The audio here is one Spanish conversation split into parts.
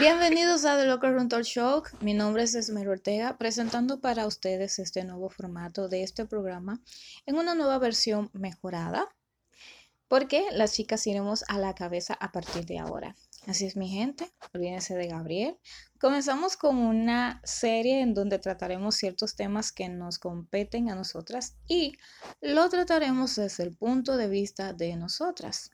Bienvenidos a The Local Room Show. Mi nombre es Esmer Ortega, presentando para ustedes este nuevo formato de este programa en una nueva versión mejorada, porque las chicas iremos a la cabeza a partir de ahora. Así es mi gente, olvídense de Gabriel. Comenzamos con una serie en donde trataremos ciertos temas que nos competen a nosotras y lo trataremos desde el punto de vista de nosotras.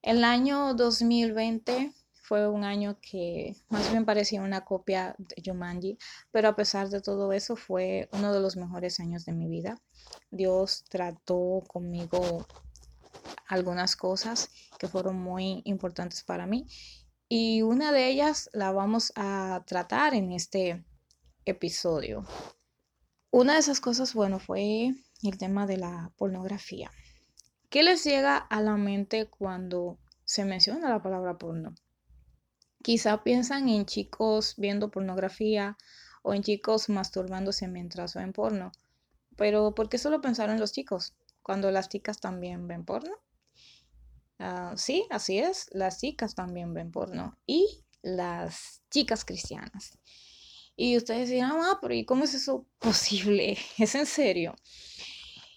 El año 2020 fue un año que más bien parecía una copia de Jumanji, pero a pesar de todo eso fue uno de los mejores años de mi vida. Dios trató conmigo algunas cosas que fueron muy importantes para mí y una de ellas la vamos a tratar en este episodio. Una de esas cosas, bueno, fue el tema de la pornografía. ¿Qué les llega a la mente cuando se menciona la palabra porno? Quizá piensan en chicos viendo pornografía o en chicos masturbándose mientras ven porno. Pero ¿por qué solo pensaron los chicos cuando las chicas también ven porno? Ah, sí, así es, las chicas también ven porno y las chicas cristianas. Y ustedes dirán, ah, pero ¿y cómo es eso posible? ¿Es en serio?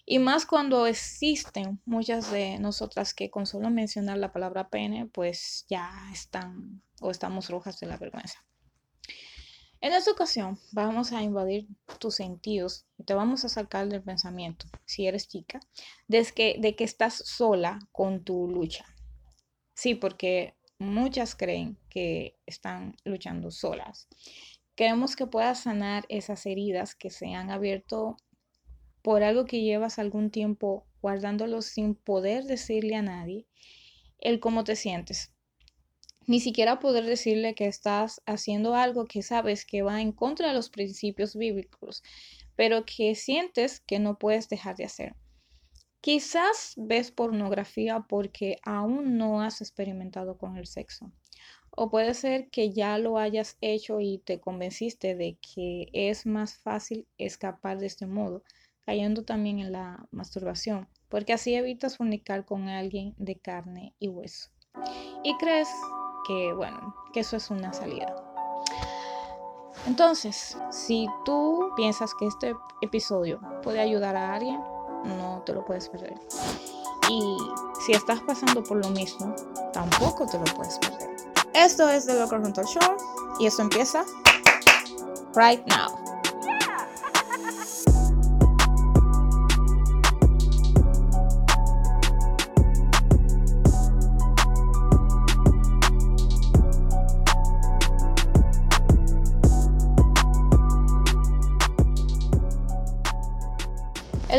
Y más cuando existen muchas de nosotras que con solo mencionar la palabra pene, pues ya están o estamos rojas de la vergüenza. En esta ocasión vamos a invadir tus sentidos y te vamos a sacar del pensamiento, si eres chica, de que, de que estás sola con tu lucha. Sí, porque muchas creen que están luchando solas. Queremos que puedas sanar esas heridas que se han abierto por algo que llevas algún tiempo guardándolo sin poder decirle a nadie el cómo te sientes ni siquiera poder decirle que estás haciendo algo que sabes que va en contra de los principios bíblicos, pero que sientes que no puedes dejar de hacer. Quizás ves pornografía porque aún no has experimentado con el sexo. O puede ser que ya lo hayas hecho y te convenciste de que es más fácil escapar de este modo, cayendo también en la masturbación, porque así evitas fornicar con alguien de carne y hueso. Y crees que, bueno, que eso es una salida. Entonces, si tú piensas que este episodio puede ayudar a alguien, no te lo puedes perder. Y si estás pasando por lo mismo, tampoco te lo puedes perder. Esto es The Local Rental Show y esto empieza right now.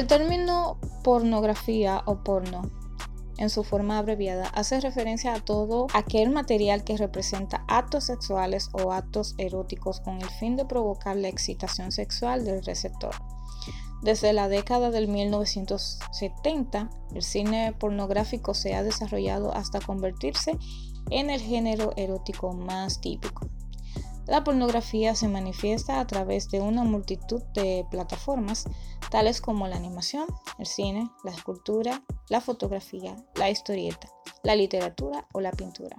El término pornografía o porno en su forma abreviada hace referencia a todo aquel material que representa actos sexuales o actos eróticos con el fin de provocar la excitación sexual del receptor. Desde la década del 1970, el cine pornográfico se ha desarrollado hasta convertirse en el género erótico más típico. La pornografía se manifiesta a través de una multitud de plataformas, tales como la animación, el cine, la escultura, la fotografía, la historieta, la literatura o la pintura,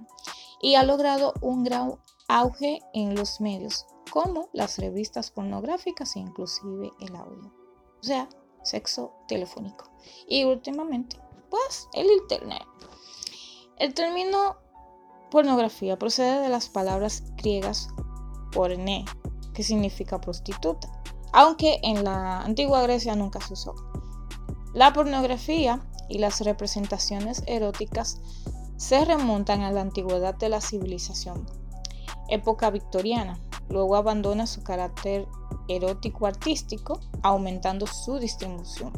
y ha logrado un gran auge en los medios, como las revistas pornográficas e inclusive el audio, o sea, sexo telefónico. Y últimamente, pues, el Internet. El término pornografía procede de las palabras griegas porné, que significa prostituta, aunque en la antigua Grecia nunca se usó. La pornografía y las representaciones eróticas se remontan a la antigüedad de la civilización, época victoriana. Luego abandona su carácter erótico artístico, aumentando su distribución.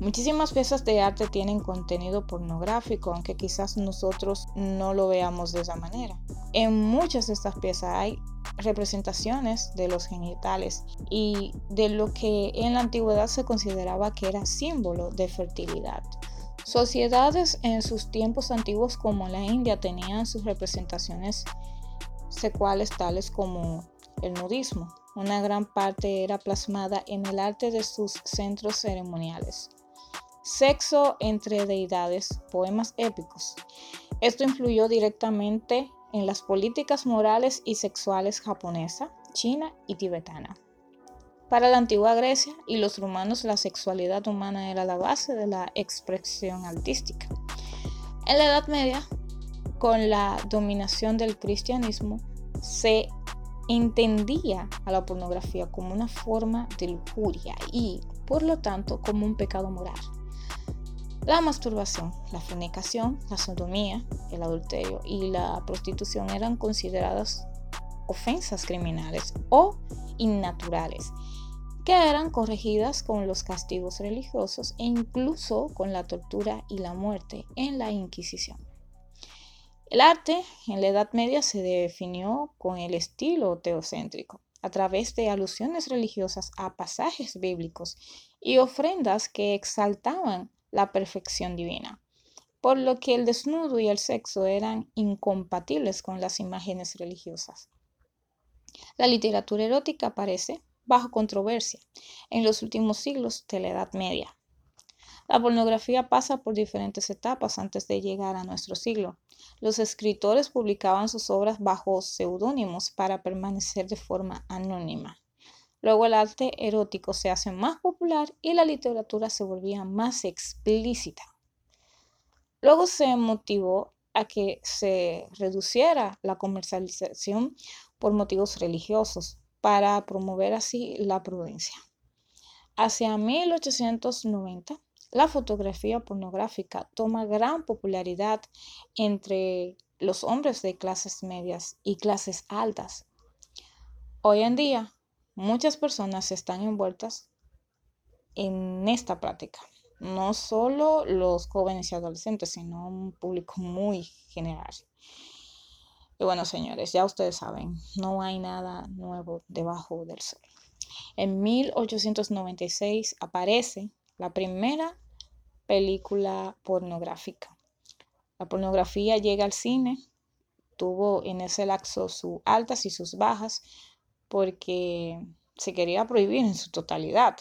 Muchísimas piezas de arte tienen contenido pornográfico, aunque quizás nosotros no lo veamos de esa manera. En muchas de estas piezas hay representaciones de los genitales y de lo que en la antigüedad se consideraba que era símbolo de fertilidad. Sociedades en sus tiempos antiguos como la India tenían sus representaciones secuales tales como el nudismo. Una gran parte era plasmada en el arte de sus centros ceremoniales. Sexo entre deidades, poemas épicos. Esto influyó directamente en las políticas morales y sexuales japonesa, china y tibetana. Para la antigua Grecia y los romanos la sexualidad humana era la base de la expresión artística. En la Edad Media, con la dominación del cristianismo, se entendía a la pornografía como una forma de lujuria y, por lo tanto, como un pecado moral. La masturbación, la fornicación, la sodomía, el adulterio y la prostitución eran consideradas ofensas criminales o innaturales, que eran corregidas con los castigos religiosos e incluso con la tortura y la muerte en la Inquisición. El arte en la Edad Media se definió con el estilo teocéntrico, a través de alusiones religiosas a pasajes bíblicos y ofrendas que exaltaban la perfección divina, por lo que el desnudo y el sexo eran incompatibles con las imágenes religiosas. La literatura erótica aparece bajo controversia en los últimos siglos de la Edad Media. La pornografía pasa por diferentes etapas antes de llegar a nuestro siglo. Los escritores publicaban sus obras bajo seudónimos para permanecer de forma anónima. Luego el arte erótico se hace más popular y la literatura se volvía más explícita. Luego se motivó a que se reduciera la comercialización por motivos religiosos para promover así la prudencia. Hacia 1890, la fotografía pornográfica toma gran popularidad entre los hombres de clases medias y clases altas. Hoy en día, muchas personas están envueltas en esta práctica. No solo los jóvenes y adolescentes, sino un público muy general. Y bueno, señores, ya ustedes saben, no hay nada nuevo debajo del sol. En 1896 aparece la primera película pornográfica. La pornografía llega al cine, tuvo en ese lapso sus altas y sus bajas, porque se quería prohibir en su totalidad.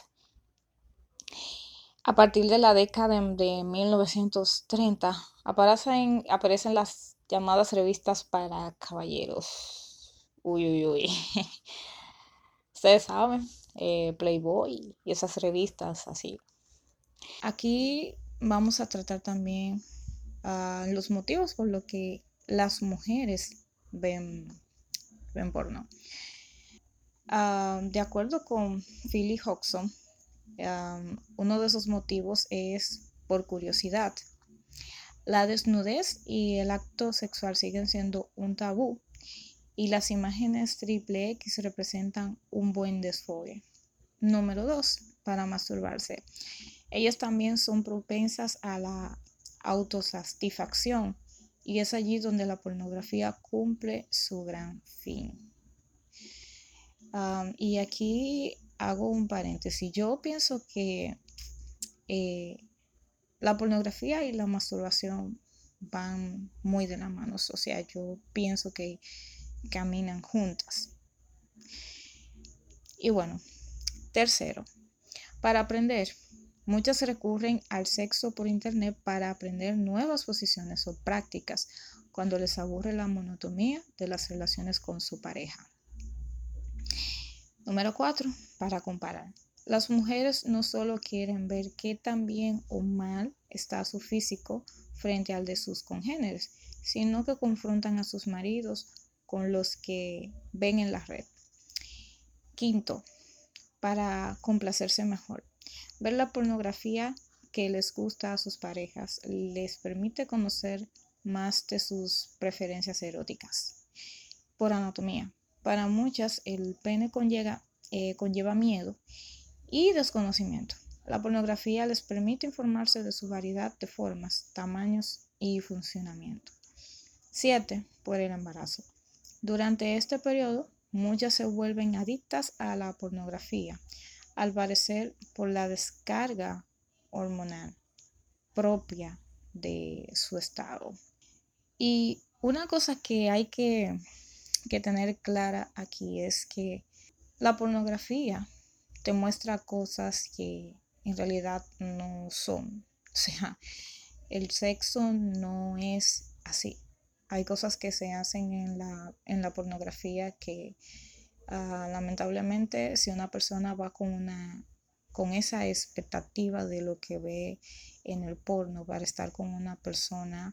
A partir de la década de 1930 aparecen, aparecen las llamadas revistas para caballeros. Uy, uy, uy. Ustedes saben, eh, Playboy y esas revistas así. Aquí vamos a tratar también ah, los motivos por los que las mujeres ven, ven porno. Ah, de acuerdo con Philly Hodgson, ah, uno de esos motivos es por curiosidad. La desnudez y el acto sexual siguen siendo un tabú y las imágenes triple X representan un buen desfogue. Número 2. Para masturbarse. Ellas también son propensas a la autosatisfacción y es allí donde la pornografía cumple su gran fin y aquí hago un paréntesis. Yo pienso que eh, la pornografía y la masturbación van muy de la mano. O sea, yo pienso que caminan juntas. Y bueno, tercero, para aprender, muchas recurren al sexo por internet para aprender nuevas posiciones o prácticas cuando les aburre la monotonía de las relaciones con su pareja. Número 4. Para comparar. Las mujeres no solo quieren ver qué tan bien o mal está su físico frente al de sus congéneres, sino que confrontan a sus maridos con los que ven en la red. Quinto, para complacerse mejor. Ver la pornografía que les gusta a sus parejas les permite conocer más de sus preferencias eróticas. Por anatomía. Para muchas el pene conlleva, eh, miedo y desconocimiento. La pornografía les permite informarse de su variedad de formas, tamaños y funcionamiento. 7. Por el embarazo. Durante este periodo, muchas se vuelven adictas a la pornografía, al parecer por la descarga hormonal propia de su estado. Y una cosa que hay que que tener clara aquí es que la pornografía te muestra cosas que en realidad no son. O sea, el sexo no es así. hay cosas que se hacen en la, en la pornografía que ah, lamentablemente si una persona va con una con esa expectativa de lo que ve en el porno para estar con una persona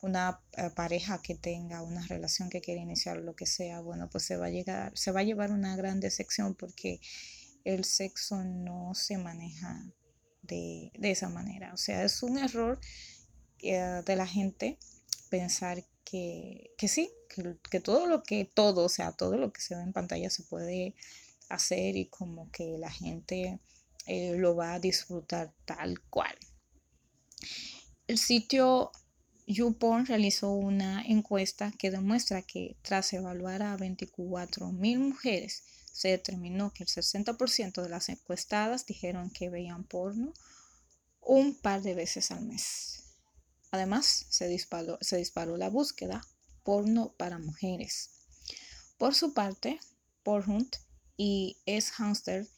una eh, pareja que tenga una relación que quiere iniciar lo que sea bueno pues se va a llegar se va a llevar una gran decepción porque el sexo no se maneja de, esa manera. O sea es un error eh, de la gente pensar que, sí, que, todo lo que, todo, o sea, todo lo que se ve en pantalla se puede hacer y como que la gente eh, lo va a disfrutar tal cual. El sitio YouPorn realizó una encuesta que demuestra que tras evaluar a 24 mil mujeres, se determinó que el 60% de las encuestadas dijeron que veían porno un par de veces al mes. Además, se disparó, la búsqueda porno para mujeres. Por su parte, Pornhub y S-Hamster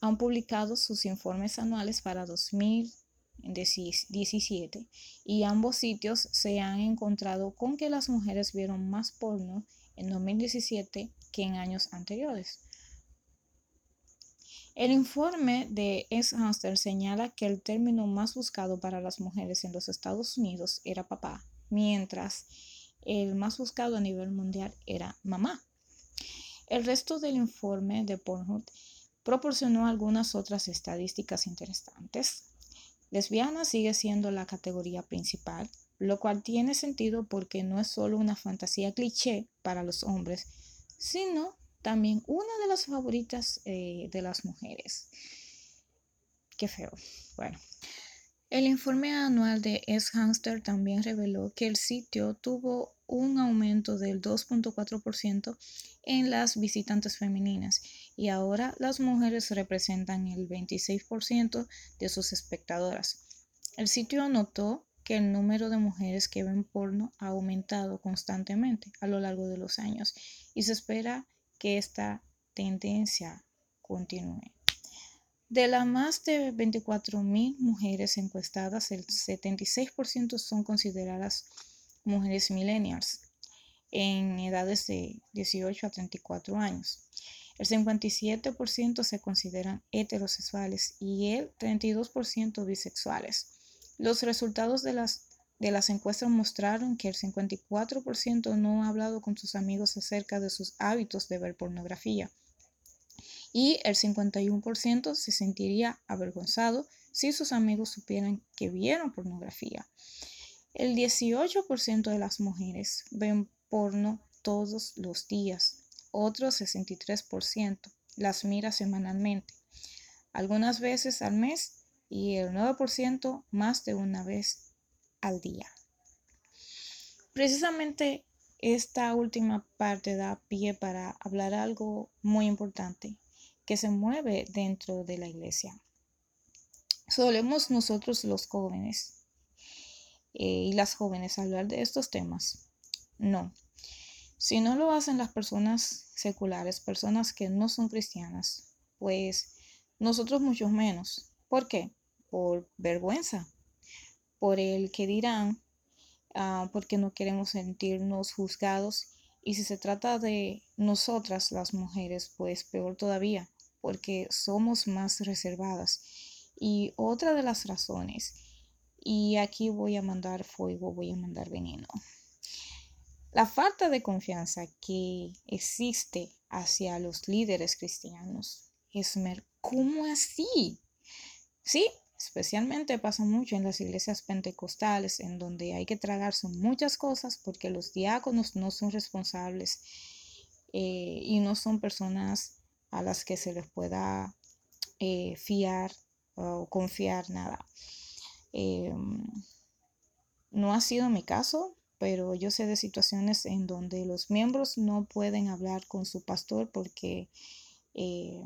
han publicado sus informes anuales para 2017 y ambos sitios se han encontrado con que las mujeres vieron más porno en 2017 que en años anteriores. El informe de S-Hamster señala que el término más buscado para las mujeres en los Estados Unidos era papá, mientras el más buscado a nivel mundial era mamá. El resto del informe de Pornhub proporcionó algunas otras estadísticas interesantes. Lesbiana sigue siendo la categoría principal, lo cual tiene sentido porque no es solo una fantasía cliché para los hombres, sino también una de las favoritas eh, de las mujeres. Qué feo. Bueno. El informe anual de S-Hamster también reveló que el sitio tuvo un aumento del 2.4% en las visitantes femeninas y ahora las mujeres representan el 26% de sus espectadoras. El sitio notó que el número de mujeres que ven porno ha aumentado constantemente a lo largo de los años y se espera que esta tendencia continúe. De las más de 24.000 mujeres encuestadas, el 76% son consideradas mujeres millennials en edades de 18 a 34 años. El 57% se consideran heterosexuales y el 32% bisexuales. Los resultados de las de las encuestas mostraron que el 54% no ha hablado con sus amigos acerca de sus hábitos de ver pornografía y el 51% se sentiría avergonzado si sus amigos supieran que vieron pornografía. El 18% de las mujeres ven porno todos los días, otro 63% las mira semanalmente, algunas veces al mes y el 9% más de una vez al día. Precisamente esta última parte da pie para hablar algo muy importante que se mueve dentro de la iglesia. Solemos nosotros los jóvenes eh, y las jóvenes hablar de estos temas. No. Si no lo hacen las personas seculares, personas que no son cristianas, pues nosotros mucho menos. ¿Por qué? Por vergüenza, por el que dirán, ah, porque no queremos sentirnos juzgados. Y si se trata de nosotras las mujeres, pues peor todavía, porque somos más reservadas. Y otra de las razones, y aquí voy a mandar fuego, voy a mandar veneno. La falta de confianza que existe hacia los líderes cristianos. Es, ¿cómo así? Sí, Especialmente pasa mucho en las iglesias pentecostales, en donde hay que tragarse muchas cosas porque los diáconos no son responsables eh, y no son personas a las que se les pueda eh, fiar o confiar nada. Em, no ha sido mi caso, pero yo sé de situaciones en donde los miembros no pueden hablar con su pastor porque eh,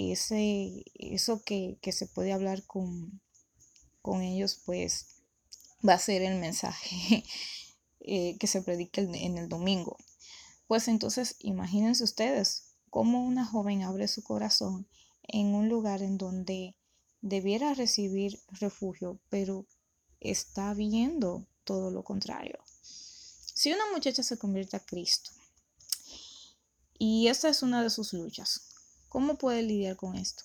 ese, eso que, se puede hablar con, con, ellos, pues va a ser el mensaje eh, que se predica en el domingo. Pues entonces, imagínense ustedes cómo una joven abre su corazón en un lugar en donde debiera recibir refugio, pero está viendo todo lo contrario. Si una muchacha se convierte a Cristo y esta es una de sus luchas, ¿cómo puede lidiar con esto?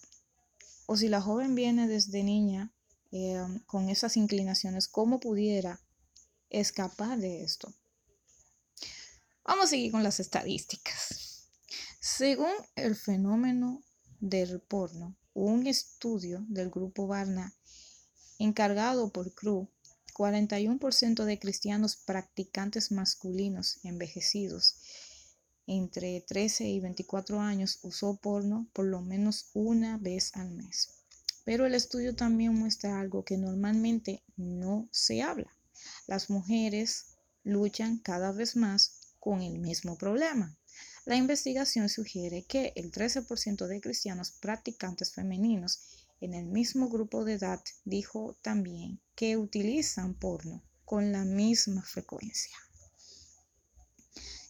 O si la joven viene desde niña eh, con esas inclinaciones, ¿cómo pudiera escapar de esto? Vamos a seguir con las estadísticas. Según el fenómeno del porno, un estudio del grupo Barna encargado por CRU, 41% de cristianos practicantes masculinos envejecidos entre 13 y 24 años usó porno por lo menos una vez al mes. Pero el estudio también muestra algo que normalmente no se habla. Las mujeres luchan cada vez más con el mismo problema. La investigación sugiere que el 13% de cristianos practicantes femeninos en el mismo grupo de edad dijo también que utilizan porno con la misma frecuencia.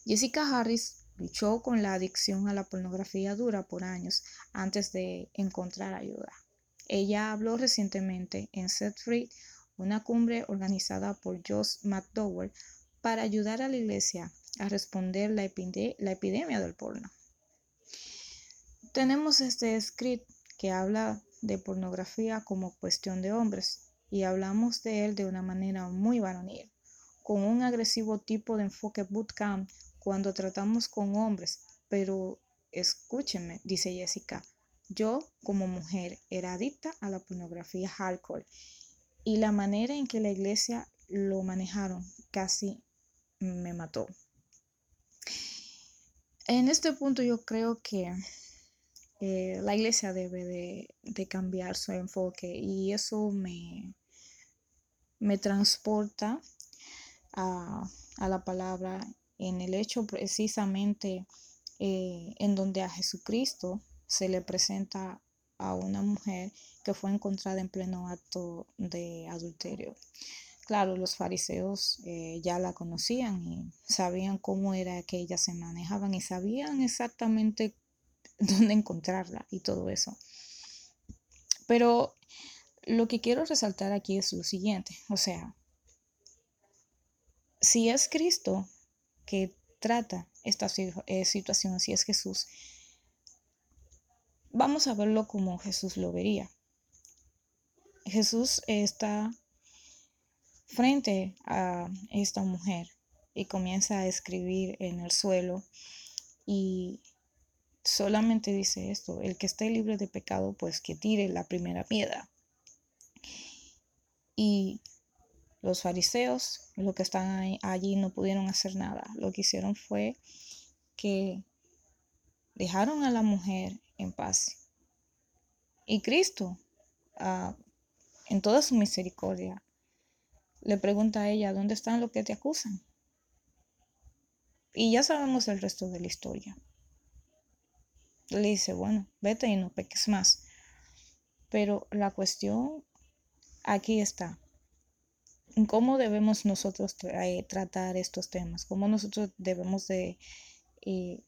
Jessica Harris luchó con la adicción a la pornografía dura por años antes de encontrar ayuda. Ella habló recientemente en Set Free, una cumbre organizada por Josh McDowell para ayudar a la iglesia a responder la, la epidemia del porno. Tenemos este script que habla de pornografía como cuestión de hombres y hablamos de él de una manera muy varonil, con un agresivo tipo de enfoque bootcamp cuando tratamos con hombres, pero escúchenme, dice Jessica, yo como mujer era adicta a la pornografía hardcore y la manera en que la iglesia lo manejaron casi me mató. En este punto yo creo que eh, la iglesia debe de, cambiar su enfoque y eso me, me transporta a, la palabra en el hecho precisamente eh, en donde a Jesucristo se le presenta a una mujer que fue encontrada en pleno acto de adulterio. Claro, los fariseos eh, ya la conocían y sabían cómo era que ellas se manejaban y sabían exactamente dónde encontrarla y todo eso. Pero lo que quiero resaltar aquí es lo siguiente, o sea, si es Cristo que trata esta eh, situación, si es Jesús, vamos a verlo como Jesús lo vería. Jesús está frente a esta mujer y comienza a escribir en el suelo y solamente dice esto, el que esté libre de pecado, pues que tire la primera piedra. Y los fariseos, los que están allí, no pudieron hacer nada. Lo que hicieron fue que dejaron a la mujer en paz. Y Cristo, ah, en toda su misericordia, le pregunta a ella, ¿dónde están los que te acusan? Y ya sabemos el resto de la historia. Le dice, bueno, vete y no peques más. Pero la cuestión aquí está. ¿Cómo debemos nosotros tratar estos temas? ¿Cómo nosotros debemos de eh,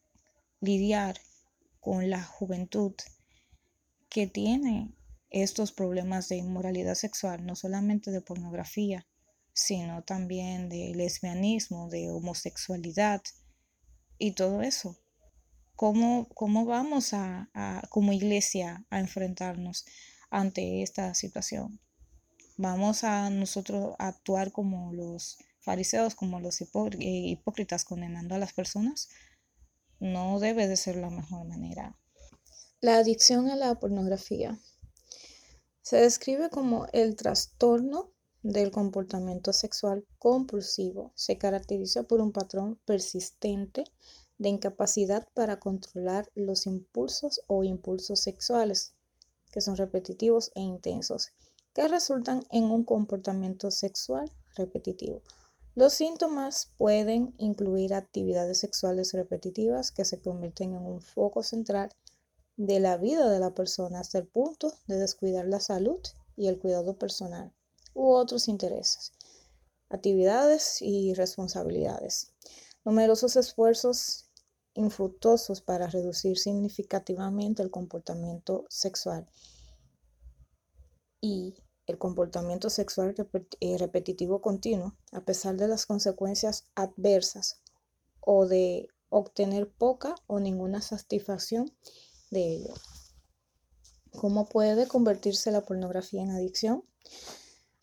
lidiar con la juventud que tiene estos problemas de inmoralidad sexual, no solamente de pornografía, sino también de lesbianismo, de homosexualidad y todo eso. ¿Cómo, cómo vamos a, como iglesia a enfrentarnos ante esta situación? ¿Vamos a nosotros actuar como los fariseos, como los eh, hipócritas condenando a las personas? No debe de ser la mejor manera. La adicción a la pornografía se describe como el trastorno del comportamiento sexual compulsivo se caracteriza por un patrón persistente de incapacidad para controlar los impulsos o impulsos sexuales, que son repetitivos e intensos, que resultan en un comportamiento sexual repetitivo. Los síntomas pueden incluir actividades sexuales repetitivas que se convierten en un foco central de la vida de la persona hasta el punto de descuidar la salud y el cuidado personal u otros intereses, actividades y responsabilidades. Numerosos esfuerzos infructuosos para reducir significativamente el comportamiento sexual y el comportamiento sexual eh, repetitivo continuo, a pesar de las consecuencias adversas o de obtener poca o ninguna satisfacción de ello. ¿Cómo puede convertirse la pornografía en adicción?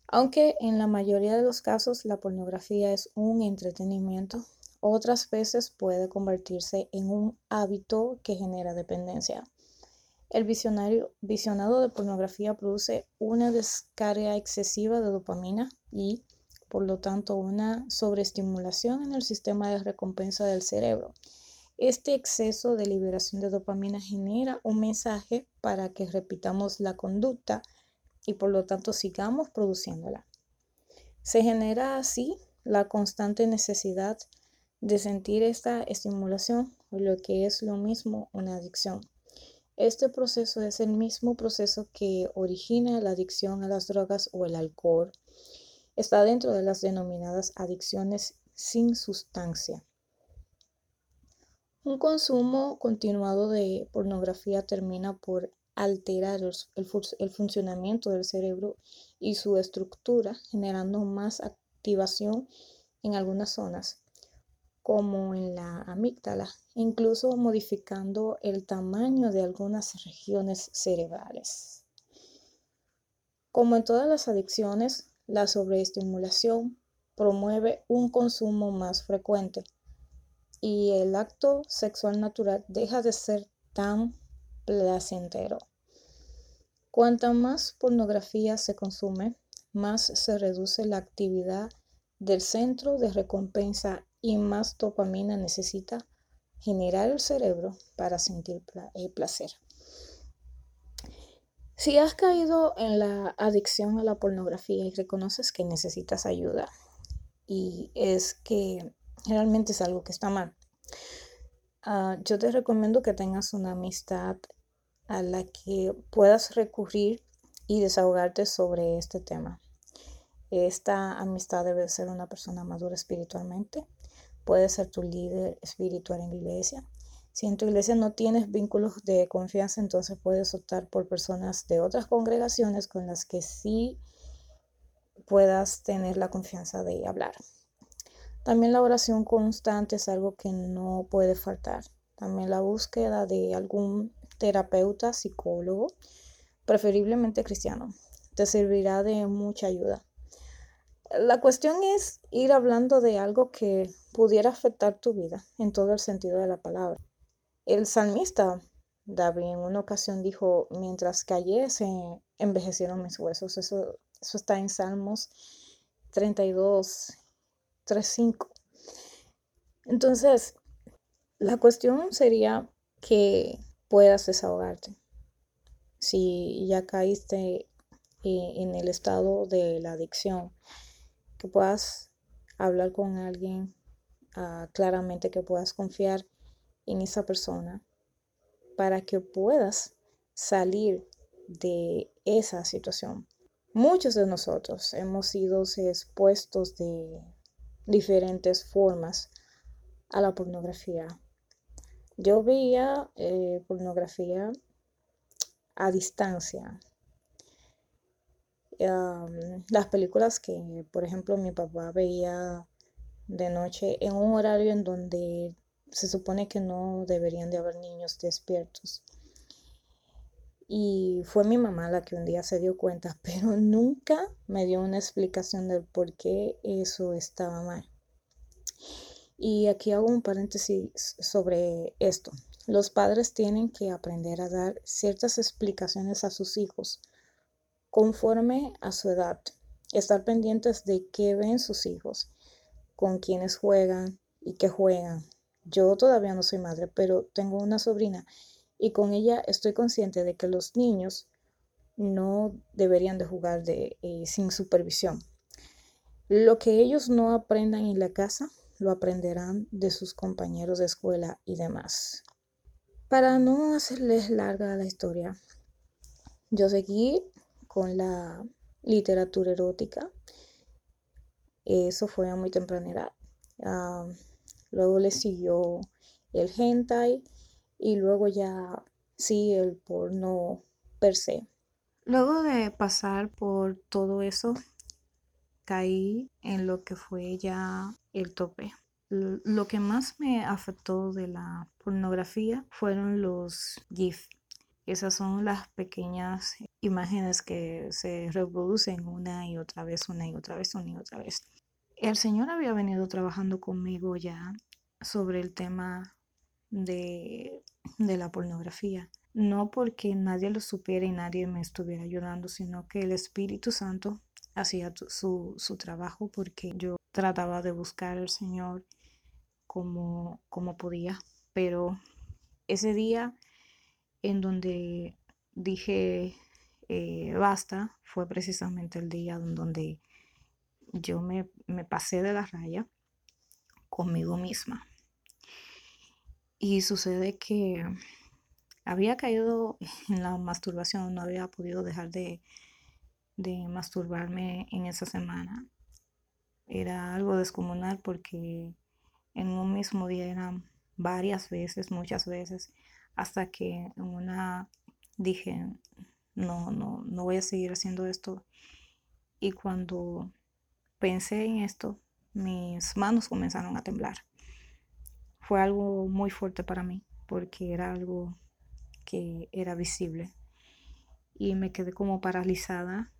Aunque en la mayoría de los casos la pornografía es un entretenimiento, otras veces puede convertirse en un hábito que genera dependencia. El visionado de pornografía produce una descarga excesiva de dopamina y, por lo tanto, una sobreestimulación en el sistema de recompensa del cerebro. Este exceso de liberación de dopamina genera un mensaje para que repitamos la conducta y por lo tanto sigamos produciéndola. Se genera así la constante necesidad de sentir esta estimulación, lo que es lo mismo una adicción. Este proceso es el mismo proceso que origina la adicción a las drogas o el alcohol. Está dentro de las denominadas adicciones sin sustancia. Un consumo continuado de pornografía termina por alterar el, funcionamiento del cerebro y su estructura, generando más activación en algunas zonas como en la amígdala, incluso modificando el tamaño de algunas regiones cerebrales. Como en todas las adicciones, la sobreestimulación promueve un consumo más frecuente y el acto sexual natural deja de ser tan placentero. Cuanta más pornografía se consume, más se reduce la actividad del centro de recompensa y más dopamina necesita generar el cerebro para sentir eh, placer. Si has caído en la adicción a la pornografía y reconoces que necesitas ayuda y es que realmente es algo que está mal, ah, yo te recomiendo que tengas una amistad a la que puedas recurrir y desahogarte sobre este tema. Esta amistad debe ser una persona madura espiritualmente puede ser tu líder espiritual en la iglesia. Si en tu iglesia no tienes vínculos de confianza, entonces puedes optar por personas de otras congregaciones con las que sí puedas tener la confianza de hablar. También la oración constante es algo que no puede faltar. También la búsqueda de algún terapeuta, psicólogo, preferiblemente cristiano, te servirá de mucha ayuda. La cuestión es ir hablando de algo que pudiera afectar tu vida en todo el sentido de la palabra. El salmista David en una ocasión dijo, mientras callé se envejecieron mis huesos. Eso, eso está en Salmos 32, 3, 5. Entonces, la cuestión sería que puedas desahogarte. Si ya caíste eh, en el estado de la adicción, que puedas hablar con alguien claramente, que puedas confiar en esa persona para que puedas salir de esa situación. Muchos de nosotros hemos sido expuestos de diferentes formas a la pornografía. Yo veía eh, pornografía a distancia, las películas que, por ejemplo, mi papá veía de noche en un horario en donde se supone que no deberían de haber niños despiertos. Y fue mi mamá la que un día se dio cuenta, pero nunca me dio una explicación del por qué eso estaba mal. Y aquí hago un paréntesis sobre esto. Los padres tienen que aprender a dar ciertas explicaciones a sus hijos conforme a su edad. Estar pendientes de qué ven sus hijos, con quienes juegan y qué juegan. Yo todavía no soy madre, pero tengo una sobrina y con ella estoy consciente de que los niños no deberían de jugar eh, sin supervisión. Lo que ellos no aprendan en la casa, lo aprenderán de sus compañeros de escuela y demás. Para no hacerles larga la historia, yo seguí con la literatura erótica. Eso fue a muy temprana edad. Luego le siguió el hentai y luego ya sí el porno per se. Luego de pasar por todo eso, caí en lo que fue ya el tope. Lo que más me afectó de la pornografía fueron los GIF. Esas son las pequeñas imágenes que se reproducen una y otra vez, una y otra vez, una y otra vez. El Señor había venido trabajando conmigo ya sobre el tema de, de la pornografía. No porque nadie lo supiera y nadie me estuviera ayudando, sino que el Espíritu Santo hacía su, su trabajo porque yo trataba de buscar al Señor como, como podía. Pero ese día en donde dije eh, basta fue precisamente el día donde yo me, me pasé de la raya conmigo misma. Y sucede que había caído en la masturbación, no había podido dejar de, de masturbarme en esa semana. Era algo descomunal porque en un mismo día eran varias veces, muchas veces, hasta que en una dije, no, no, no voy a seguir haciendo esto. Y cuando pensé en esto, mis manos comenzaron a temblar. Fue algo muy fuerte para mí porque era algo que era visible. Y me quedé como paralizada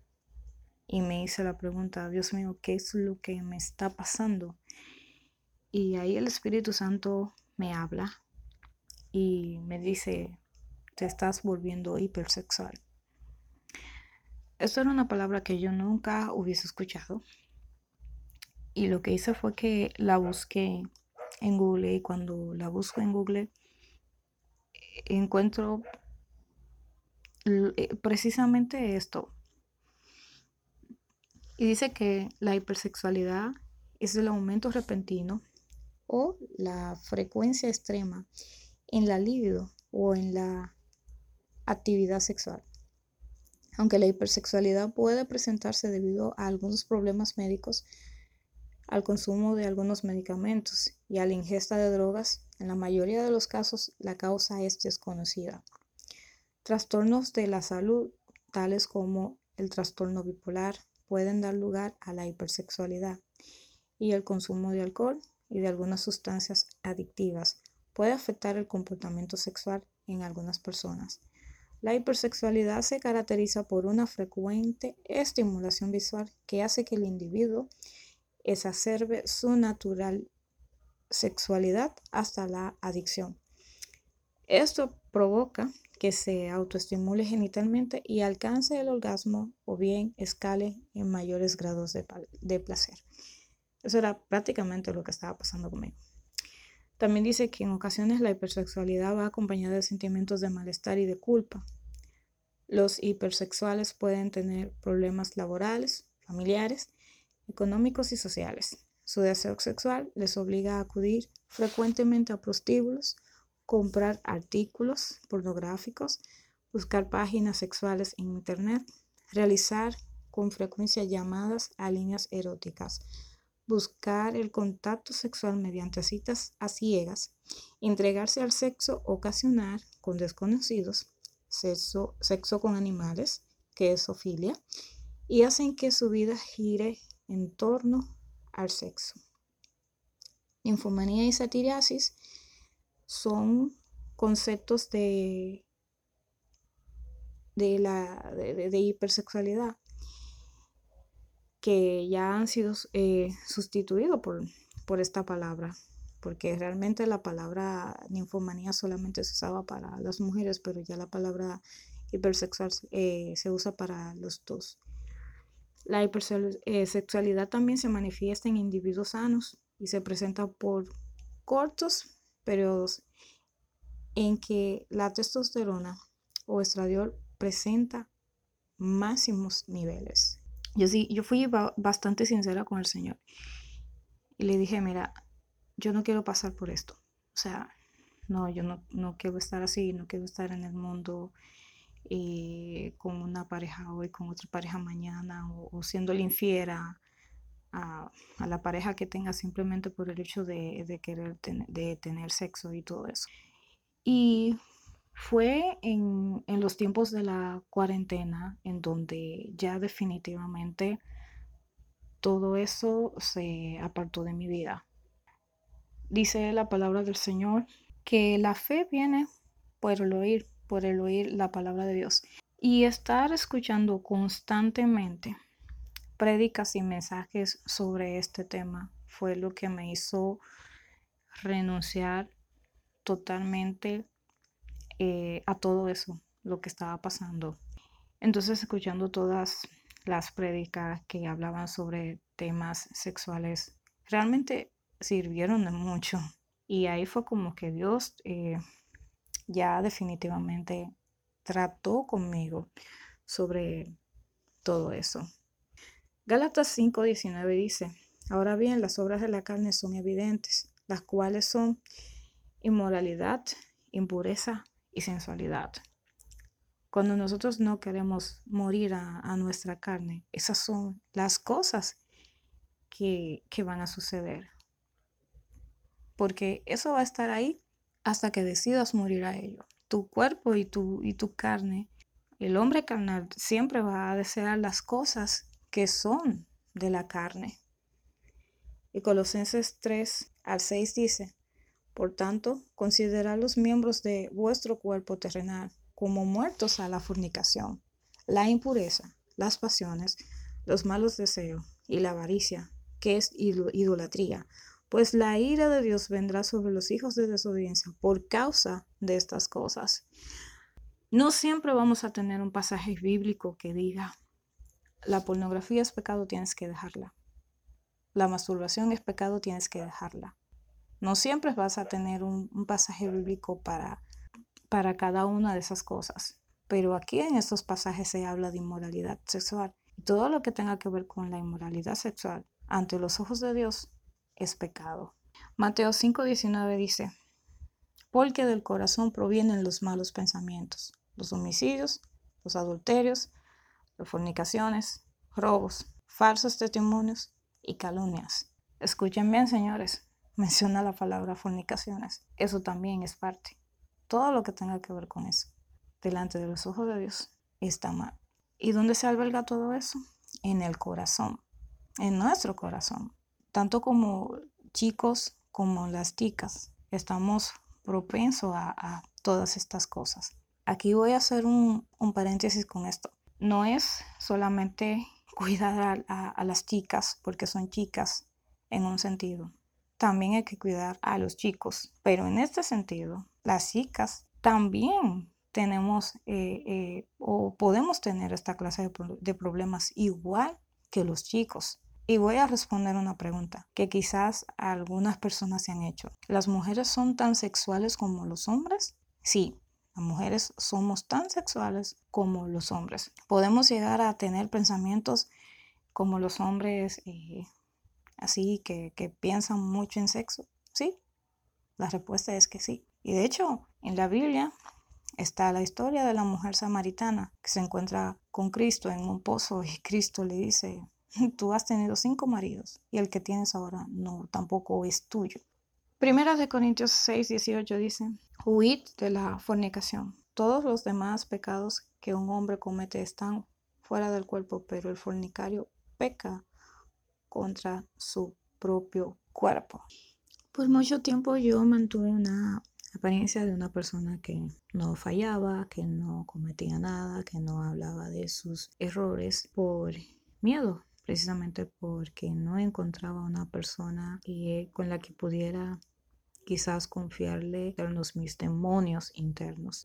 y me hice la pregunta, Dios mío, ¿qué es lo que me está pasando? Y ahí el Espíritu Santo me habla y me dice, te estás volviendo hipersexual. Esto era una palabra que yo nunca hubiese escuchado. Y lo que hice fue que la busqué en Google y cuando la busco en Google encuentro eh, precisamente esto. Y dice que la hipersexualidad es el aumento repentino o la frecuencia extrema en la libido o en la actividad sexual. Aunque la hipersexualidad puede presentarse debido a algunos problemas médicos, al consumo de algunos medicamentos y a la ingesta de drogas, en la mayoría de los casos la causa es desconocida. Trastornos de la salud, tales como el trastorno bipolar, pueden dar lugar a la hipersexualidad y el consumo de alcohol y de algunas sustancias adictivas puede afectar el comportamiento sexual en algunas personas. La hipersexualidad se caracteriza por una frecuente estimulación visual que hace que el individuo exacerbe su natural sexualidad hasta la adicción. Esto provoca que se autoestimule genitalmente y alcance el orgasmo o bien escale en mayores grados de, de placer. Eso era prácticamente lo que estaba pasando conmigo. También dice que en ocasiones la hipersexualidad va acompañada de sentimientos de malestar y de culpa. Los hipersexuales pueden tener problemas laborales, familiares, económicos y sociales. Su deseo sexual les obliga a acudir frecuentemente a prostíbulos, comprar artículos pornográficos, buscar páginas sexuales en Internet, realizar con frecuencia llamadas a líneas eróticas, buscar el contacto sexual mediante citas a ciegas, entregarse al sexo ocasional con desconocidos, sexo, sexo con animales, que es ofilia, y hacen que su vida gire en torno al sexo. Ninfomanía y satiriasis son conceptos de, de, la, de hipersexualidad que ya han sido eh, sustituidos por, por esta palabra, porque realmente la palabra ninfomanía solamente se usaba para las mujeres, pero ya la palabra hipersexual eh, se usa para los dos. La hipersexualidad eh, también se manifiesta en individuos sanos y se presenta por cortos periodos en que la testosterona o estradiol presenta máximos niveles. Yo sí, yo fui bastante sincera con el Señor. Y le dije, mira, yo no quiero pasar por esto. O sea, no, yo no, quiero estar así, no quiero estar en el mundo eh, con una pareja hoy, con otra pareja mañana, o, siendo infiera a, la pareja que tenga simplemente por el hecho de, querer de tener sexo y todo eso. Y Fue en, en los tiempos de la cuarentena en donde ya definitivamente todo eso se apartó de mi vida. Dice la palabra del Señor que la fe viene por el oír, por el oír la palabra de Dios. Y estar escuchando constantemente prédicas y mensajes sobre este tema fue lo que me hizo renunciar totalmente eh, a todo eso, lo que estaba pasando. Entonces, escuchando todas las prédicas que hablaban sobre temas sexuales, realmente sirvieron de mucho. Y ahí fue como que Dios eh, ya definitivamente trató conmigo sobre todo eso. Gálatas 5:19 dice, ahora bien, las obras de la carne son evidentes, las cuales son inmoralidad, impureza y sensualidad. Cuando nosotros no queremos morir a, nuestra carne, esas son las cosas que, que van a suceder. Porque eso va a estar ahí hasta que decidas morir a ello. Tu cuerpo y tu, y tu carne, el hombre carnal siempre va a desear las cosas que son de la carne. Y Colosenses 3 al 6 dice, por tanto, considerad los miembros de vuestro cuerpo terrenal como muertos a la fornicación, la impureza, las pasiones, los malos deseos y la avaricia, que es idolatría pues la ira de Dios vendrá sobre los hijos de desobediencia por causa de estas cosas. No siempre vamos a tener un pasaje bíblico que diga, la pornografía es pecado, tienes que dejarla. La masturbación es pecado, tienes que dejarla. No siempre vas a tener un, pasaje bíblico para, para cada una de esas cosas. Pero aquí en estos pasajes se habla de inmoralidad sexual. Y todo lo que tenga que ver con la inmoralidad sexual ante los ojos de Dios es pecado. Mateo 5:19 dice, porque del corazón provienen los malos pensamientos, los homicidios, los adulterios, las fornicaciones, robos, falsos testimonios y calumnias. Escuchen bien, señores, menciona la palabra fornicaciones. Eso también es parte. Todo lo que tenga que ver con eso, delante de los ojos de Dios, está mal. ¿Y dónde se alberga todo eso? En el corazón, en nuestro corazón tanto como chicos como las chicas, estamos propensos a, todas estas cosas. Aquí voy a hacer un, paréntesis con esto. No es solamente cuidar a, a, las chicas porque son chicas en un sentido. También hay que cuidar a los chicos. Pero en este sentido, las chicas también tenemos eh, eh, o podemos tener esta clase de problemas igual que los chicos. Y voy a responder una pregunta que quizás algunas personas se han hecho. ¿Las mujeres son tan sexuales como los hombres? Sí, las mujeres somos tan sexuales como los hombres. ¿Podemos llegar a tener pensamientos como los hombres eh, así que, que piensan mucho en sexo? Sí, la respuesta es que sí. Y de hecho, en la Biblia está la historia de la mujer samaritana que se encuentra con Cristo en un pozo y Cristo le dice, tú has tenido cinco maridos y el que tienes ahora no tampoco es tuyo. Primera de Corintios 6, 18 dice, huid de la fornicación. Todos los demás pecados que un hombre comete están fuera del cuerpo, pero el fornicario peca contra su propio cuerpo. Por mucho tiempo yo mantuve una apariencia de una persona que no fallaba, que no cometía nada, que no hablaba de sus errores por miedo precisamente porque no encontraba una persona con la que pudiera quizás confiarle los mis demonios internos.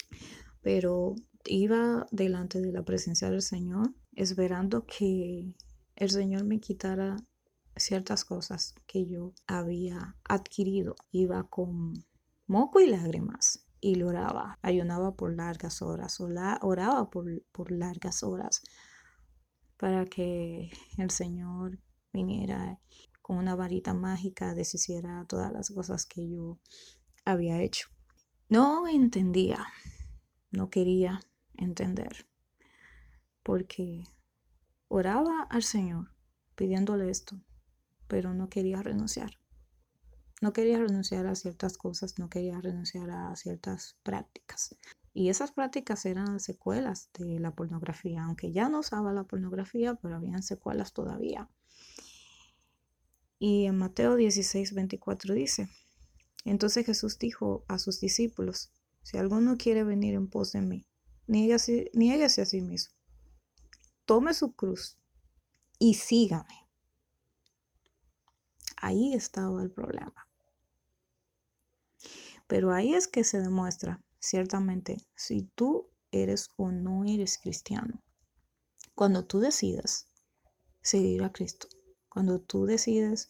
Pero iba delante de la presencia del Señor esperando que el Señor me quitara ciertas cosas que yo había adquirido. Iba con moco y lágrimas y lo oraba, ayunaba por largas horas, oraba por, por largas horas para que el Señor viniera con una varita mágica, deshiciera todas las cosas que yo había hecho. No entendía, no quería entender, porque oraba al Señor pidiéndole esto, pero no quería renunciar. No quería renunciar a ciertas cosas, no quería renunciar a ciertas prácticas. Y esas prácticas eran secuelas de la pornografía, aunque ya no usaba la pornografía, pero habían secuelas todavía. Y en Mateo 16, 24 dice, entonces Jesús dijo a sus discípulos, si alguno quiere venir en pos de mí, niéguese, a sí mismo, tome su cruz y sígame. Ahí estaba el problema. Pero ahí es que se demuestra ciertamente si tú eres o no eres cristiano. Cuando tú decidas seguir a Cristo, cuando tú decides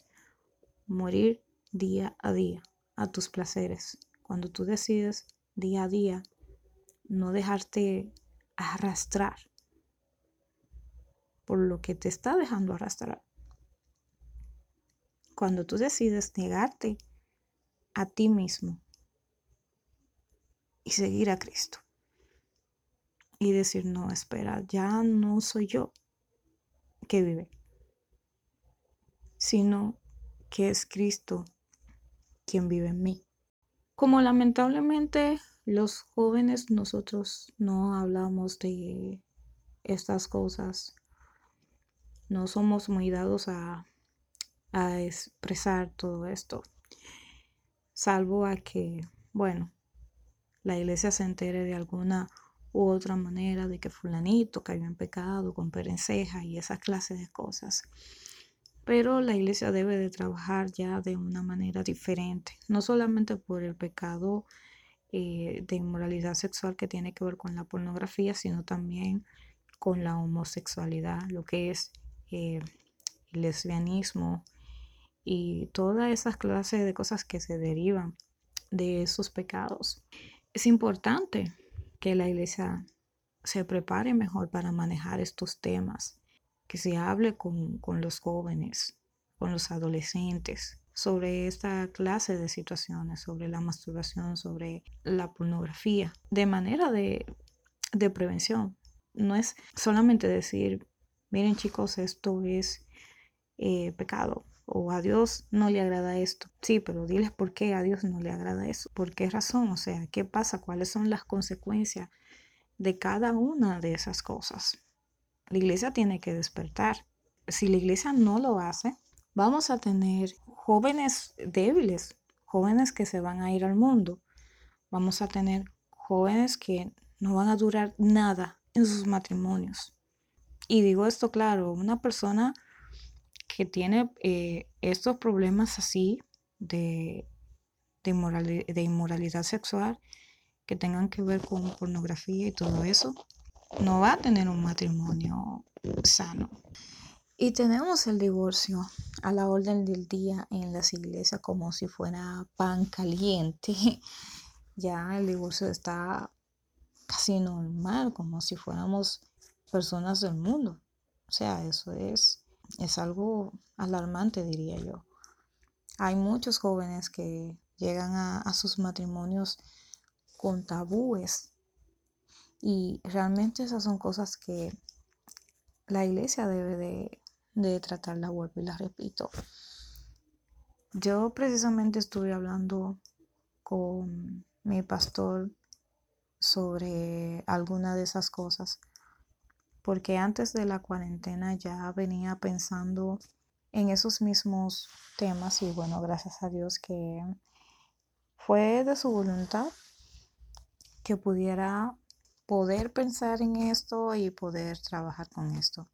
morir día a día a tus placeres, cuando tú decides día a día no dejarte arrastrar por lo que te está dejando arrastrar. Cuando tú decides negarte a ti mismo y seguir a Cristo. Y decir, no, espera, ya no soy yo que vive, sino que es Cristo quien vive en mí. Como lamentablemente los jóvenes nosotros no hablamos de estas cosas, no somos muy dados a, a expresar todo esto, salvo a que, bueno, la iglesia se entere de alguna u otra manera de que fulanito cayó en pecado con perenceja y esa clase de cosas. Pero la iglesia debe de trabajar ya de una manera diferente, no solamente por el pecado eh, de inmoralidad sexual que tiene que ver con la pornografía, sino también con la homosexualidad, lo que es eh, el lesbianismo y todas esas clases de cosas que se derivan de esos pecados es importante que la iglesia se prepare mejor para manejar estos temas, que se hable con, los jóvenes, con los adolescentes sobre esta clase de situaciones, sobre la masturbación, sobre la pornografía, de manera de, prevención. No es solamente decir, miren chicos, esto es eh, pecado, o a Dios no le agrada esto. Sí, pero diles por qué a Dios no le agrada eso. ¿Por qué razón? O sea, ¿qué pasa? ¿Cuáles son las consecuencias de cada una de esas cosas? La iglesia tiene que despertar. Si la iglesia no lo hace, vamos a tener jóvenes débiles, jóvenes que se van a ir al mundo. Vamos a tener jóvenes que no van a durar nada en sus matrimonios. Y digo esto claro, una persona que tiene eh, estos problemas así de, de, inmoralidad sexual que tengan que ver con pornografía y todo eso, no va a tener un matrimonio sano. Y tenemos el divorcio a la orden del día en las iglesias como si fuera pan caliente. Ya el divorcio está casi normal, como si fuéramos personas del mundo. O sea, eso es es algo alarmante, diría yo. Hay muchos jóvenes que llegan a, sus matrimonios con tabúes y realmente esas son cosas que la iglesia debe de, de tratar, la vuelvo y la repito. Yo precisamente estuve hablando con mi pastor sobre alguna de esas cosas porque antes de la cuarentena ya venía pensando en esos mismos temas y bueno, gracias a Dios que fue de su voluntad que pudiera poder pensar en esto y poder trabajar con esto.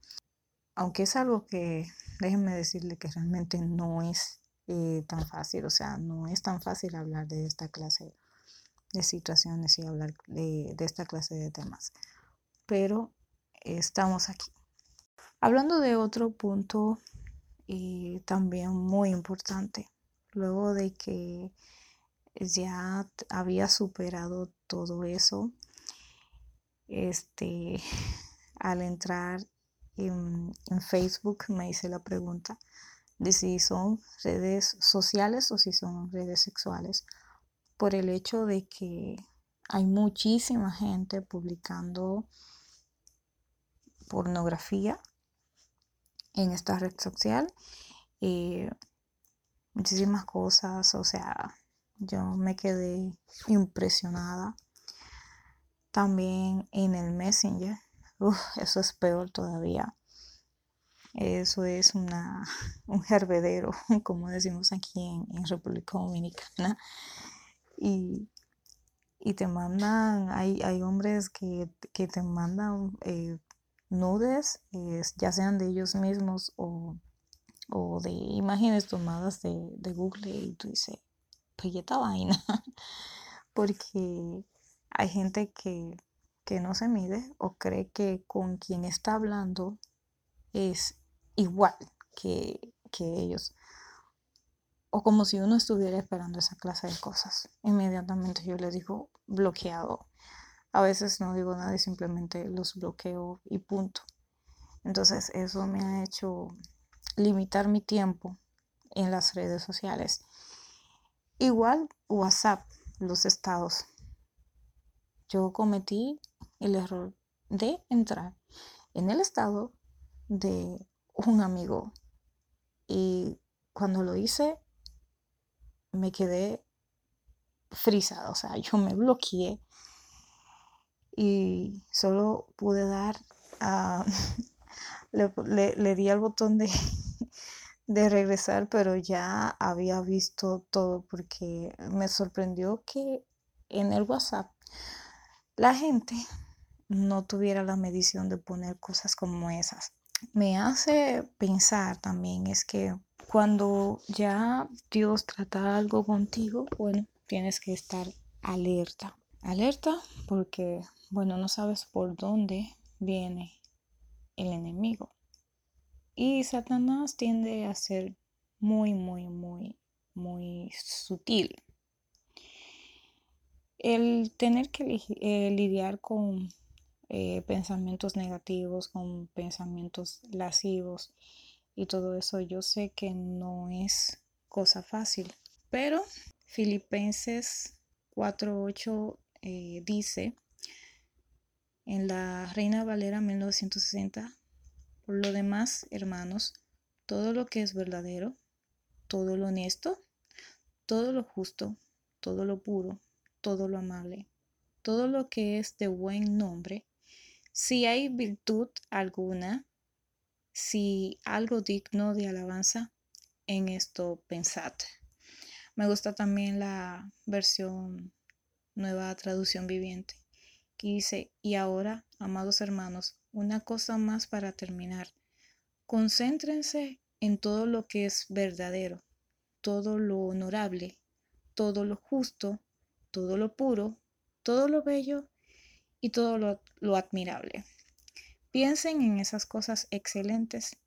Aunque es algo que, déjenme decirle que realmente no es eh, tan fácil, o sea, no es tan fácil hablar de esta clase de situaciones y hablar de, de esta clase de temas. Pero estamos aquí. Hablando de otro punto y también muy importante, luego de que ya había superado todo eso, este, al entrar en, en, Facebook me hice la pregunta de si son redes sociales o si son redes sexuales, por el hecho de que hay muchísima gente publicando pornografía en esta red social. y muchísimas cosas, o sea, yo me quedé impresionada También en el Messenger. Eso es peor todavía. Eso es una, un hervedero, como decimos aquí en, República Dominicana. Y, te mandan, hay, hay hombres que, te mandan eh, nudes, ya sean de ellos mismos o, de imágenes tomadas de, Google y tú dices, pues vaina, porque hay gente que, que no se mide o cree que con quien está hablando es igual que, que ellos. O como si uno estuviera esperando esa clase de cosas. Inmediatamente yo le digo bloqueado. A veces no digo nada y simplemente los bloqueo y punto. Entonces eso me ha hecho limitar mi tiempo en las redes sociales. Igual WhatsApp, los estados. Yo cometí el error de entrar en el estado de un amigo y cuando lo hice me quedé frisada, o sea, yo me bloqueé y solo pude dar a... le, di al botón de, de regresar, pero ya había visto todo porque me sorprendió que en el WhatsApp la gente no tuviera la medición de poner cosas como esas. Me hace pensar también es que cuando ya Dios trata algo contigo, bueno, tienes que estar alerta. Alerta porque bueno, no sabes por dónde viene el enemigo. Y Satanás tiende a ser muy, muy, muy, muy sutil. El tener que eh, lidiar con eh, pensamientos negativos, con pensamientos lascivos y todo eso, yo sé que no es cosa fácil. Pero Filipenses 4.8 eh, dice, en la Reina Valera 1960. Por lo demás, hermanos, todo lo que es verdadero, todo lo honesto, todo lo justo, todo lo puro, todo lo amable, todo lo que es de buen nombre, si hay virtud alguna, si algo digno de alabanza, en esto pensad. Me gusta también la versión nueva traducción viviente que dice, y ahora, amados hermanos, una cosa más para terminar. Concéntrense en todo lo que es verdadero, todo lo honorable, todo lo justo, todo lo puro, todo lo bello y todo lo, lo admirable. Piensen en esas cosas excelentes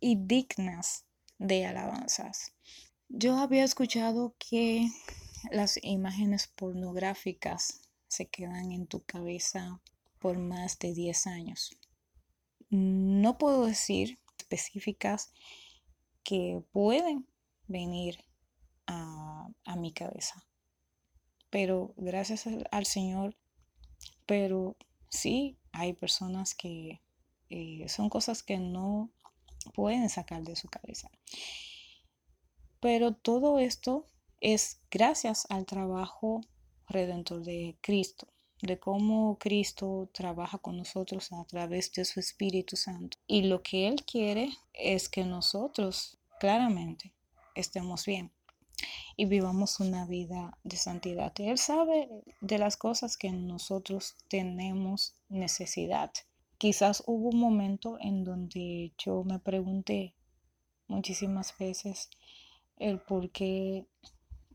y dignas de alabanzas. Yo había escuchado que las imágenes pornográficas se quedan en tu cabeza por más de 10 años. No puedo decir específicas que pueden venir a, mi cabeza, pero gracias al, Señor, pero sí hay personas que eh, son cosas que no pueden sacar de su cabeza. Pero todo esto es gracias al trabajo redentor de Cristo, de cómo Cristo trabaja con nosotros a través de su Espíritu Santo. Y lo que Él quiere es que nosotros claramente estemos bien y vivamos una vida de santidad. Él sabe de las cosas que nosotros tenemos necesidad. Quizás hubo un momento en donde yo me pregunté muchísimas veces el por qué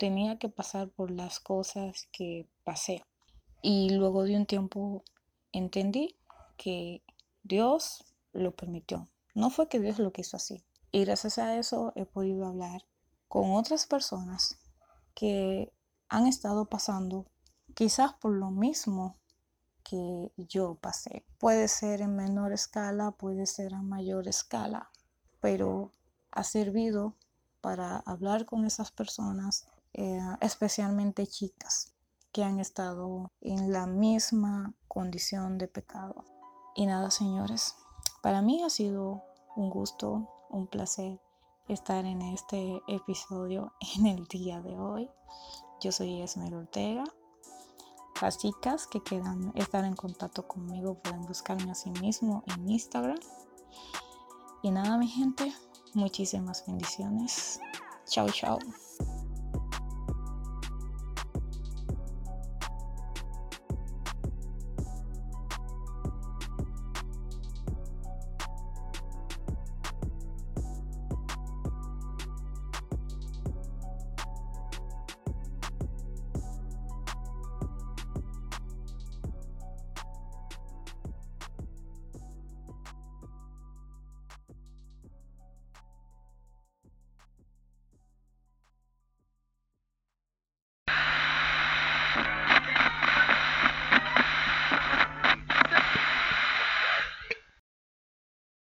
tenía que pasar por las cosas que pasé. Y luego de un tiempo entendí que Dios lo permitió. No fue que Dios lo quiso así. Y gracias a eso he podido hablar con otras personas que han estado pasando quizás por lo mismo que yo pasé. Puede ser en menor escala, puede ser a mayor escala, pero ha servido para hablar con esas personas eh, especialmente chicas que han estado en la misma condición de pecado. Y nada, señores, para mí ha sido un gusto, un placer estar en este episodio en el día de hoy. Yo soy Esmer Ortega, las chicas que quieran estar en contacto conmigo pueden buscarme a sí mismo en Instagram. Y nada, mi gente, muchísimas bendiciones. Chao, chao.